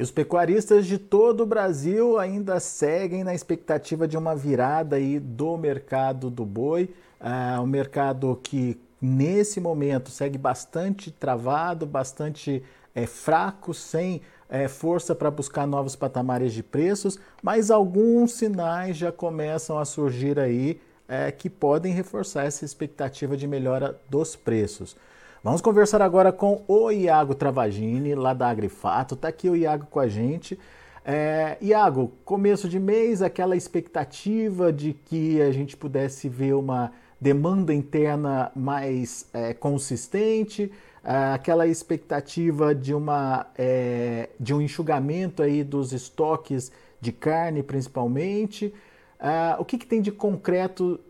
E os pecuaristas de todo o Brasil ainda seguem na expectativa de uma virada aí do mercado do boi, uh, um mercado que nesse momento segue bastante travado, bastante é, fraco, sem é, força para buscar novos patamares de preços, mas alguns sinais já começam a surgir aí é, que podem reforçar essa expectativa de melhora dos preços. Vamos conversar agora com o Iago Travagini, lá da Agrifato. Está aqui o Iago com a gente. É, Iago, começo de mês, aquela expectativa de que a gente pudesse ver uma demanda interna mais é, consistente, é, aquela expectativa de, uma, é, de um enxugamento aí dos estoques de carne, principalmente. É, o que, que tem de concreto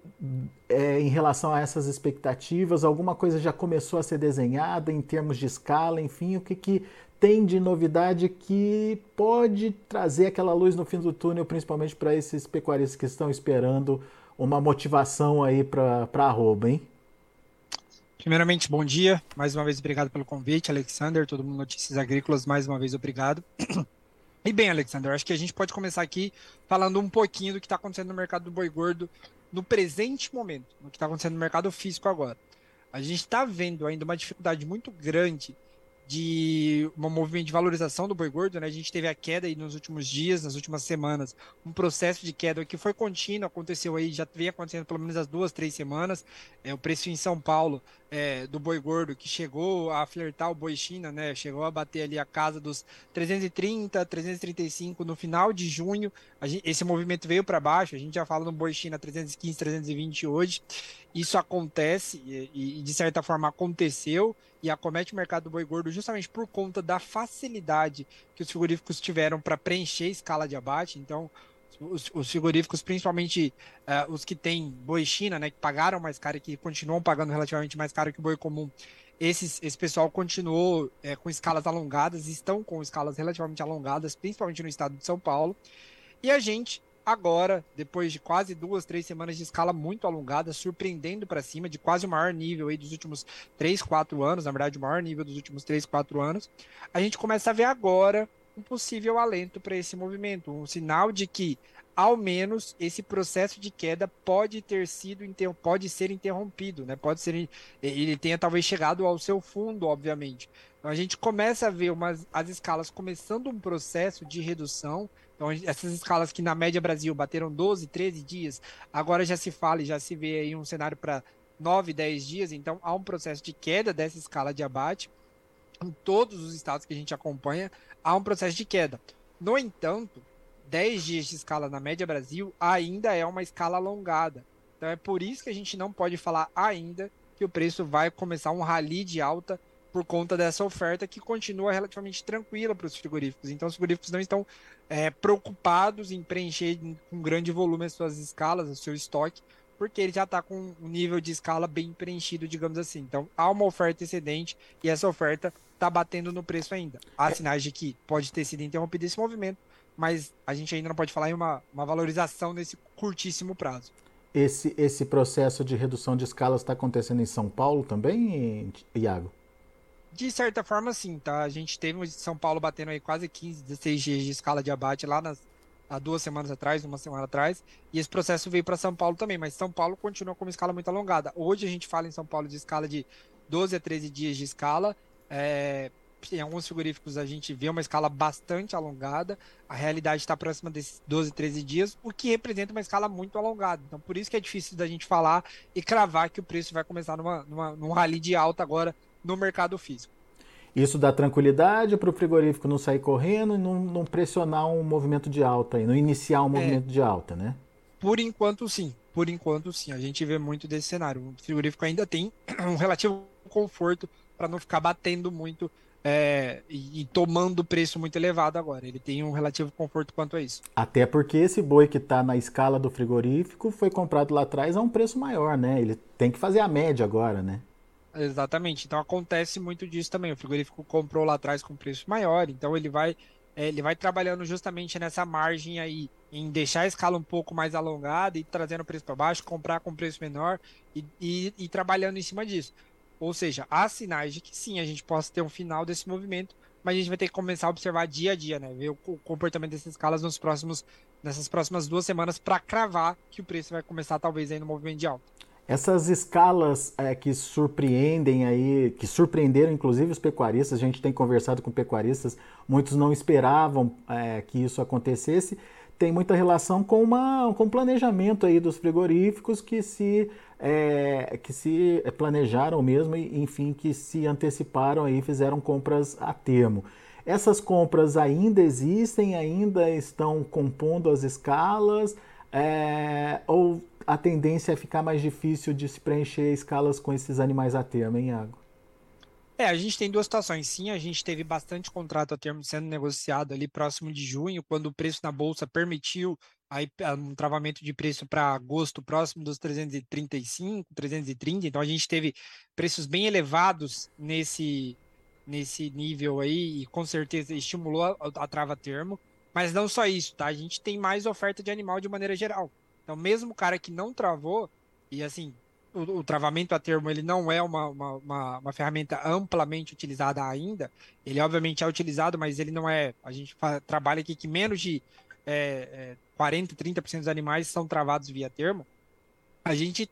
é, em relação a essas expectativas? Alguma coisa já começou a ser desenhada em termos de escala? Enfim, o que, que tem de novidade que pode trazer aquela luz no fim do túnel, principalmente para esses pecuaristas que estão esperando uma motivação aí para a arroba, hein? Primeiramente, bom dia. Mais uma vez, obrigado pelo convite, Alexander. Todo mundo Notícias Agrícolas, mais uma vez, obrigado. E bem, Alexander, acho que a gente pode começar aqui falando um pouquinho do que está acontecendo no mercado do boi gordo no presente momento, no que está acontecendo no mercado físico agora. A gente está vendo ainda uma dificuldade muito grande de um movimento de valorização do boi gordo, né? A gente teve a queda aí nos últimos dias, nas últimas semanas, um processo de queda que foi contínuo, aconteceu aí, já vem acontecendo pelo menos as duas, três semanas. É, o preço em São Paulo é, do boi gordo que chegou a flertar o boi China, né? Chegou a bater ali a casa dos 330, 335 no final de junho. Gente, esse movimento veio para baixo, a gente já fala no boi China 315, 320 hoje. Isso acontece e, e de certa forma aconteceu e acomete o mercado do boi gordo justamente por conta da facilidade que os frigoríficos tiveram para preencher escala de abate. Então, os, os frigoríficos, principalmente uh, os que têm boi China, né, que pagaram mais caro e que continuam pagando relativamente mais caro que o boi comum, esses, esse pessoal continuou é, com escalas alongadas, estão com escalas relativamente alongadas, principalmente no estado de São Paulo. E a gente agora, depois de quase duas, três semanas de escala muito alongada, surpreendendo para cima, de quase o maior nível aí dos últimos três, quatro anos, na verdade, o maior nível dos últimos três, quatro anos, a gente começa a ver agora um possível alento para esse movimento, um sinal de que ao menos esse processo de queda pode ter sido pode ser interrompido, né? Pode ser ele tenha talvez chegado ao seu fundo, obviamente. Então a gente começa a ver umas, as escalas começando um processo de redução. Então essas escalas que na média Brasil bateram 12, 13 dias, agora já se fala e já se vê aí um cenário para 9, 10 dias, então há um processo de queda dessa escala de abate em todos os estados que a gente acompanha, há um processo de queda. No entanto, 10 dias de escala na média Brasil ainda é uma escala alongada. Então é por isso que a gente não pode falar ainda que o preço vai começar um rally de alta por conta dessa oferta que continua relativamente tranquila para os frigoríficos. Então os frigoríficos não estão é, preocupados em preencher com grande volume as suas escalas, o seu estoque, porque ele já está com um nível de escala bem preenchido, digamos assim. Então há uma oferta excedente e essa oferta está batendo no preço ainda. Há sinais de que pode ter sido interrompido esse movimento, mas a gente ainda não pode falar em uma, uma valorização nesse curtíssimo prazo. Esse, esse processo de redução de escalas está acontecendo em São Paulo também, Iago? De certa forma, sim, tá? A gente teve São Paulo batendo aí quase 15, 16 dias de escala de abate lá nas, há duas semanas atrás, uma semana atrás, e esse processo veio para São Paulo também, mas São Paulo continua com uma escala muito alongada. Hoje a gente fala em São Paulo de escala de 12 a 13 dias de escala, é, em alguns frigoríficos a gente vê uma escala bastante alongada, a realidade está próxima desses 12, 13 dias, o que representa uma escala muito alongada. Então, por isso que é difícil da gente falar e cravar que o preço vai começar numa, numa, num rally de alta agora no mercado físico. Isso dá tranquilidade para o frigorífico não sair correndo e não, não, pressionar um movimento de alta, e não iniciar um é. movimento de alta, né? Por enquanto, sim. Por enquanto, sim. A gente vê muito desse cenário. O frigorífico ainda tem um relativo conforto para não ficar batendo muito é, e, e, tomando preço muito elevado agora. Ele tem um relativo conforto quanto a isso. Até porque esse boi que está na escala do frigorífico foi comprado lá atrás a um preço maior, né? Ele tem que fazer a média agora, né? Exatamente. Então acontece muito disso também. O frigorífico comprou lá atrás com preço maior, então ele vai é, ele vai trabalhando justamente nessa margem aí, em deixar a escala um pouco mais alongada e trazendo o preço para baixo, comprar com preço menor e, e, e trabalhando em cima disso. Ou seja, há sinais de que sim, a gente possa ter um final desse movimento, mas a gente vai ter que começar a observar dia a dia, né? Ver o comportamento dessas escalas nos próximos, nessas próximas duas semanas para cravar que o preço vai começar talvez aí no movimento de alta. Essas escalas é, que surpreendem aí, que surpreenderam inclusive os pecuaristas, a gente tem conversado com pecuaristas, muitos não esperavam é, que isso acontecesse, tem muita relação com, uma, com planejamento aí dos frigoríficos que se, é, que se planejaram mesmo e, enfim, que se anteciparam aí, fizeram compras a termo. Essas compras ainda existem, ainda estão compondo as escalas, é, ou a tendência é ficar mais difícil de se preencher escalas com esses animais a termo, hein, Iago? É, a gente tem duas situações. Sim, a gente teve bastante contrato a termo sendo negociado ali próximo de junho, quando o preço na bolsa permitiu aí ah, um travamento de preço para agosto próximo dos 335, 330. Então a gente teve preços bem elevados nesse nesse nível aí e com certeza estimulou a, a trava termo. Mas não só isso, tá? A gente tem mais oferta de animal de maneira geral. Então, mesmo o cara que não travou, e assim, o, o, travamento a termo ele não é uma, uma, uma, uma, ferramenta amplamente utilizada ainda. Ele obviamente é utilizado, mas ele não é. A gente trabalha aqui que menos de é, é, 40, 30% dos animais são travados via termo. A gente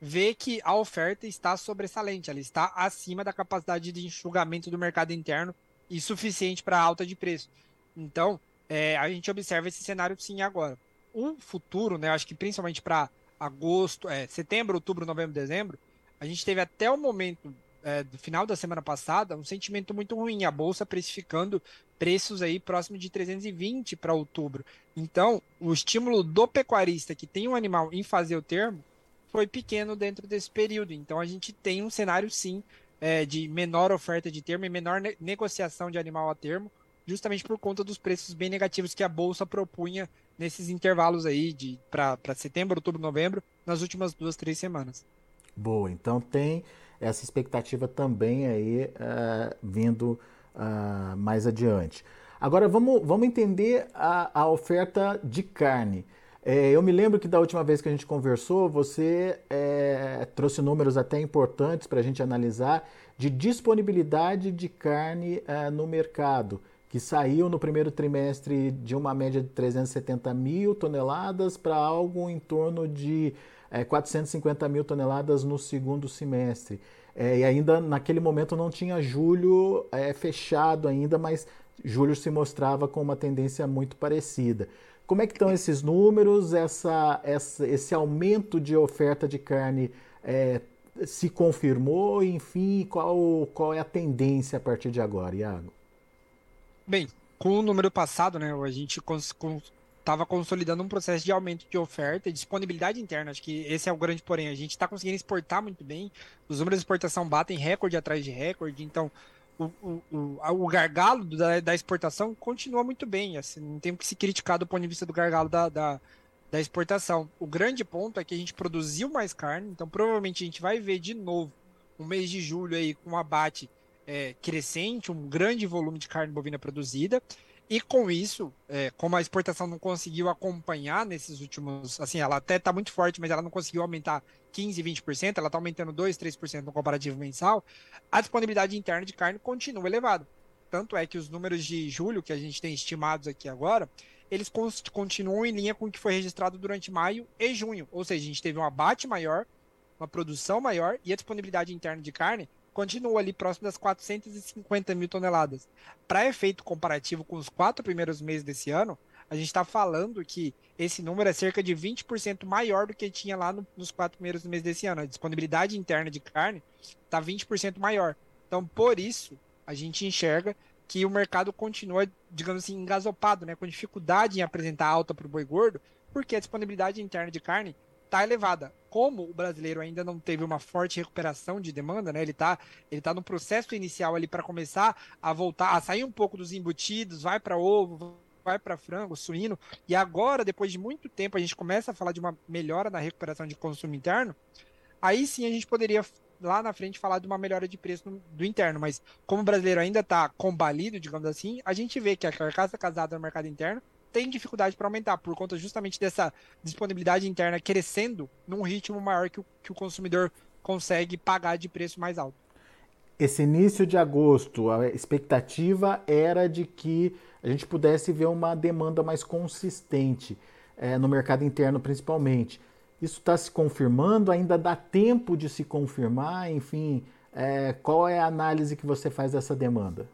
vê que a oferta está sobressalente, ela está acima da capacidade de enxugamento do mercado interno e suficiente para alta de preço. Então, é, a gente observa esse cenário sim agora. O futuro, né, acho que principalmente para agosto, é, setembro, outubro, novembro, dezembro, a gente teve até o momento é, do final da semana passada um sentimento muito ruim, a bolsa precificando preços aí próximo de 320 para outubro. Então, o estímulo do pecuarista que tem um animal em fazer o termo foi pequeno dentro desse período. Então, a gente tem um cenário sim é, de menor oferta de termo e menor ne negociação de animal a termo, justamente por conta dos preços bem negativos que a bolsa propunha nesses intervalos aí de para setembro, outubro, novembro, nas últimas duas, três semanas. Boa, então tem essa expectativa também aí uh, vindo uh, mais adiante. Agora vamos, vamos entender a, a oferta de carne. É, eu me lembro que da última vez que a gente conversou, você é, trouxe números até importantes para a gente analisar de disponibilidade de carne é, no mercado que saiu no primeiro trimestre de uma média de 370 mil toneladas para algo em torno de é, 450 mil toneladas no segundo semestre. É, e ainda naquele momento não tinha julho é, fechado ainda, mas julho se mostrava com uma tendência muito parecida. Como é que estão esses números? Essa, essa, esse aumento de oferta de carne se confirmou? Enfim, qual, qual é a tendência a partir de agora, Iago? Bem, com o número passado, né, a gente estava consolidando um processo de aumento de oferta e disponibilidade interna. Acho que esse é o grande porém. A gente está conseguindo exportar muito bem, os números de exportação batem recorde atrás de recorde, então o, o, o, o gargalo da, da, exportação continua muito bem. Assim, não tem que se criticar do ponto de vista do gargalo da, da, da exportação. O grande ponto é que a gente produziu mais carne, então provavelmente a gente vai ver de novo um mês de julho aí com abate é, crescente, um grande volume de carne bovina produzida. E com isso, é, como a exportação não conseguiu acompanhar nesses últimos. Assim, ela até está muito forte, mas ela não conseguiu aumentar 15%, 20%, ela está aumentando 2%, 3% no comparativo mensal. A disponibilidade interna de carne continua elevada. Tanto é que os números de julho, que a gente tem estimados aqui agora, eles continuam em linha com o que foi registrado durante maio e junho. Ou seja, a gente teve um abate maior, uma produção maior e a disponibilidade interna de carne continua ali próximo das 450 mil toneladas. Para efeito comparativo com os quatro primeiros meses desse ano, a gente está falando que esse número é cerca de 20% maior do que tinha lá no, nos quatro primeiros meses desse ano. A disponibilidade interna de carne está 20% maior. Então, por isso, a gente enxerga que o mercado continua, digamos assim, engasopado, né, com dificuldade em apresentar alta para o boi gordo, porque a disponibilidade interna de carne está elevada. Como o brasileiro ainda não teve uma forte recuperação de demanda, né? Ele está ele tá no processo inicial ali para começar a voltar, a sair um pouco dos embutidos, vai para ovo, vai para frango, suíno, e agora, depois de muito tempo, a gente começa a falar de uma melhora na recuperação de consumo interno, aí sim a gente poderia lá na frente falar de uma melhora de preço do interno, mas como o brasileiro ainda está combalido, digamos assim, a gente vê que a carcaça casada no mercado interno tem dificuldade para aumentar, por conta justamente dessa disponibilidade interna crescendo num ritmo maior que o, que o consumidor consegue pagar de preço mais alto. Esse início de agosto, a expectativa era de que a gente pudesse ver uma demanda mais consistente é, no mercado interno, principalmente. Isso está se confirmando? Ainda dá tempo de se confirmar? Enfim, é, qual é a análise que você faz dessa demanda?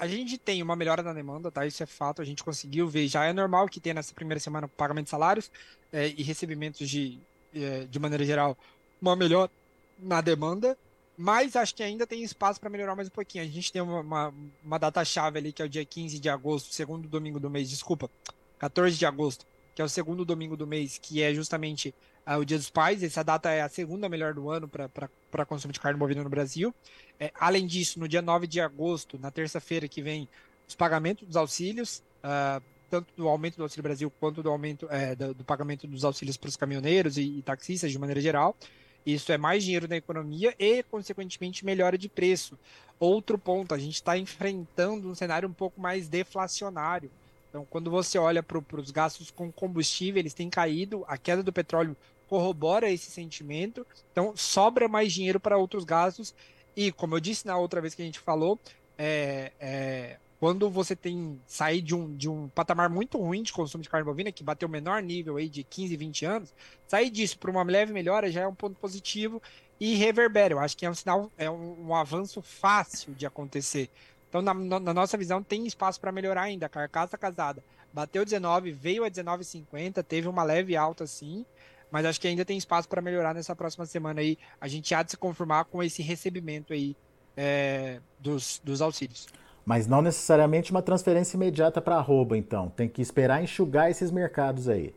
A gente tem uma melhora na demanda, tá? Isso é fato, a gente conseguiu ver. Já é normal que tenha nessa primeira semana pagamento de salários é, e recebimentos de, é, de maneira geral, uma melhora na demanda, mas acho que ainda tem espaço para melhorar mais um pouquinho. A gente tem uma, uma, uma data-chave ali, que é o dia 15 de agosto, segundo domingo do mês, desculpa, 14 de agosto, que é o segundo domingo do mês, que é justamente uh, o Dia dos Pais. Essa data é a segunda melhor do ano para consumo de carne bovina no Brasil. É, além disso, no dia 9 de agosto, na terça-feira que vem, os pagamentos dos auxílios, uh, tanto do aumento do Auxílio Brasil quanto do aumento é, do, do, pagamento dos auxílios para os caminhoneiros e, e, taxistas de maneira geral. Isso é mais dinheiro na economia e, consequentemente, melhora de preço. Outro ponto, a gente está enfrentando um cenário um pouco mais deflacionário. Então, quando você olha para os gastos com combustível, eles têm caído, a queda do petróleo corrobora esse sentimento, então sobra mais dinheiro para outros gastos. E, como eu disse na outra vez que a gente falou, é, é, quando você tem sair de um, de um patamar muito ruim de consumo de carne bovina, que bateu o menor nível aí de 15, 20 anos, sair disso para uma leve melhora já é um ponto positivo e reverbera. Eu acho que é um sinal, é um, um avanço fácil de acontecer. Então, na, na nossa visão, tem espaço para melhorar ainda. A carcaça casada bateu 19, veio a 19,50, teve uma leve alta sim, mas acho que ainda tem espaço para melhorar nessa próxima semana aí. A gente há de se conformar com esse recebimento aí é, dos, dos auxílios. Mas não necessariamente uma transferência imediata para arroba, então. Tem que esperar enxugar esses mercados aí.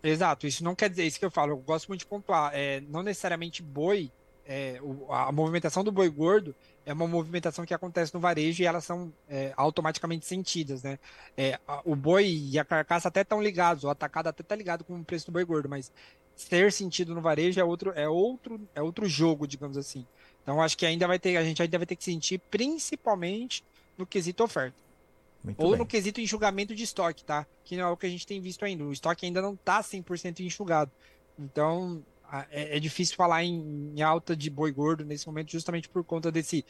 Exato, isso não quer dizer isso que eu falo. Eu gosto muito de pontuar. É, não necessariamente boi, é, a movimentação do boi gordo é uma movimentação que acontece no varejo e elas são é, automaticamente sentidas, né? É, o boi e a carcaça até estão ligados, o atacado até está ligado com o preço do boi gordo, mas ser sentido no varejo é outro, é outro, é outro jogo, digamos assim. Então acho que ainda vai ter, a gente ainda vai ter que sentir, principalmente no quesito oferta. Muito Ou bem. no quesito enxugamento de estoque, tá? Que não é o que a gente tem visto ainda. O estoque ainda não está 100% enxugado. Então, é, é difícil falar em, em, alta de boi gordo nesse momento, justamente por conta desse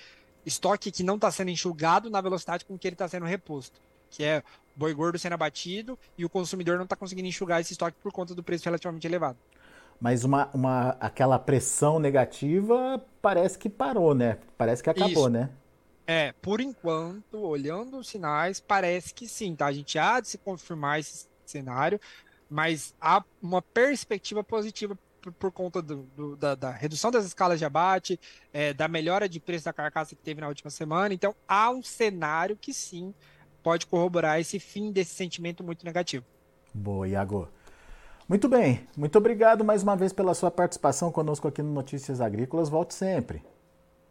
estoque que não está sendo enxugado na velocidade com que ele está sendo reposto, que é boi gordo sendo abatido e o consumidor não está conseguindo enxugar esse estoque por conta do preço relativamente elevado. Mas uma, uma, aquela pressão negativa parece que parou, né? Parece que acabou, Isso. né? É, por enquanto, olhando os sinais, parece que sim, tá? A gente há de se confirmar esse cenário, mas há uma perspectiva positiva por, conta do, do, da, da, redução das escalas de abate, é, da melhora de preço da carcaça que teve na última semana. Então, há um cenário que sim pode corroborar esse fim desse sentimento muito negativo. Boa, Iago. Muito bem, muito obrigado mais uma vez pela sua participação conosco aqui no Notícias Agrícolas. Volte sempre.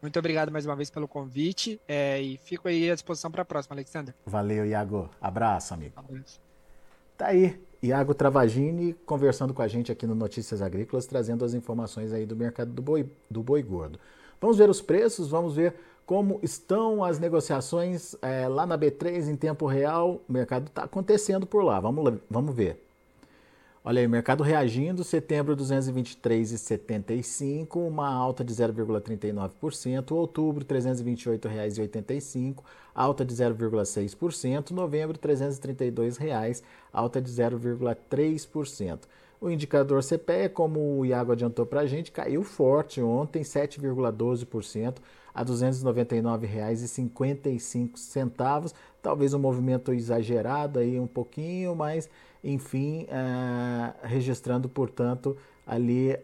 Muito obrigado mais uma vez pelo convite é, e fico aí à disposição para a próxima, Alexander. Valeu, Iago. Abraço, amigo. Abraço. Tá aí, Iago Travagini conversando com a gente aqui no Notícias Agrícolas, trazendo as informações aí do mercado do boi, do boi gordo. Vamos ver os preços, vamos ver como estão as negociações é, lá na B3 em tempo real. O mercado está acontecendo por lá, vamos, vamos ver. Olha aí, mercado reagindo, setembro 223,75, uma alta de 0,39%, outubro R$ 328,85, alta de 0,6%, novembro R$ 332,00, alta de 0,3%. O indicador CPE, como o Iago adiantou para a gente, caiu forte ontem, 7,12% a R$ 299,55. Talvez um movimento exagerado aí um pouquinho, mas enfim, uh, registrando, portanto, ali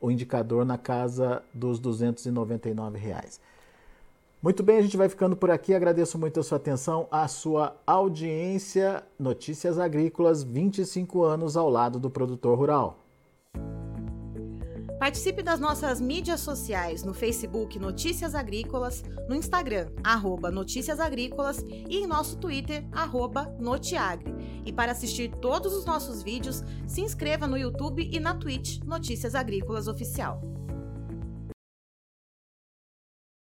o indicador na casa dos 299 reais. Muito bem, a gente vai ficando por aqui. Agradeço muito a sua atenção, a sua audiência. Notícias Agrícolas, 25 anos ao lado do produtor rural. Participe das nossas mídias sociais no Facebook Notícias Agrícolas, no Instagram, arroba Notícias Agrícolas e em nosso Twitter, arroba Notiagre. E para assistir todos os nossos vídeos, se inscreva no YouTube e na Twitch Notícias Agrícolas Oficial.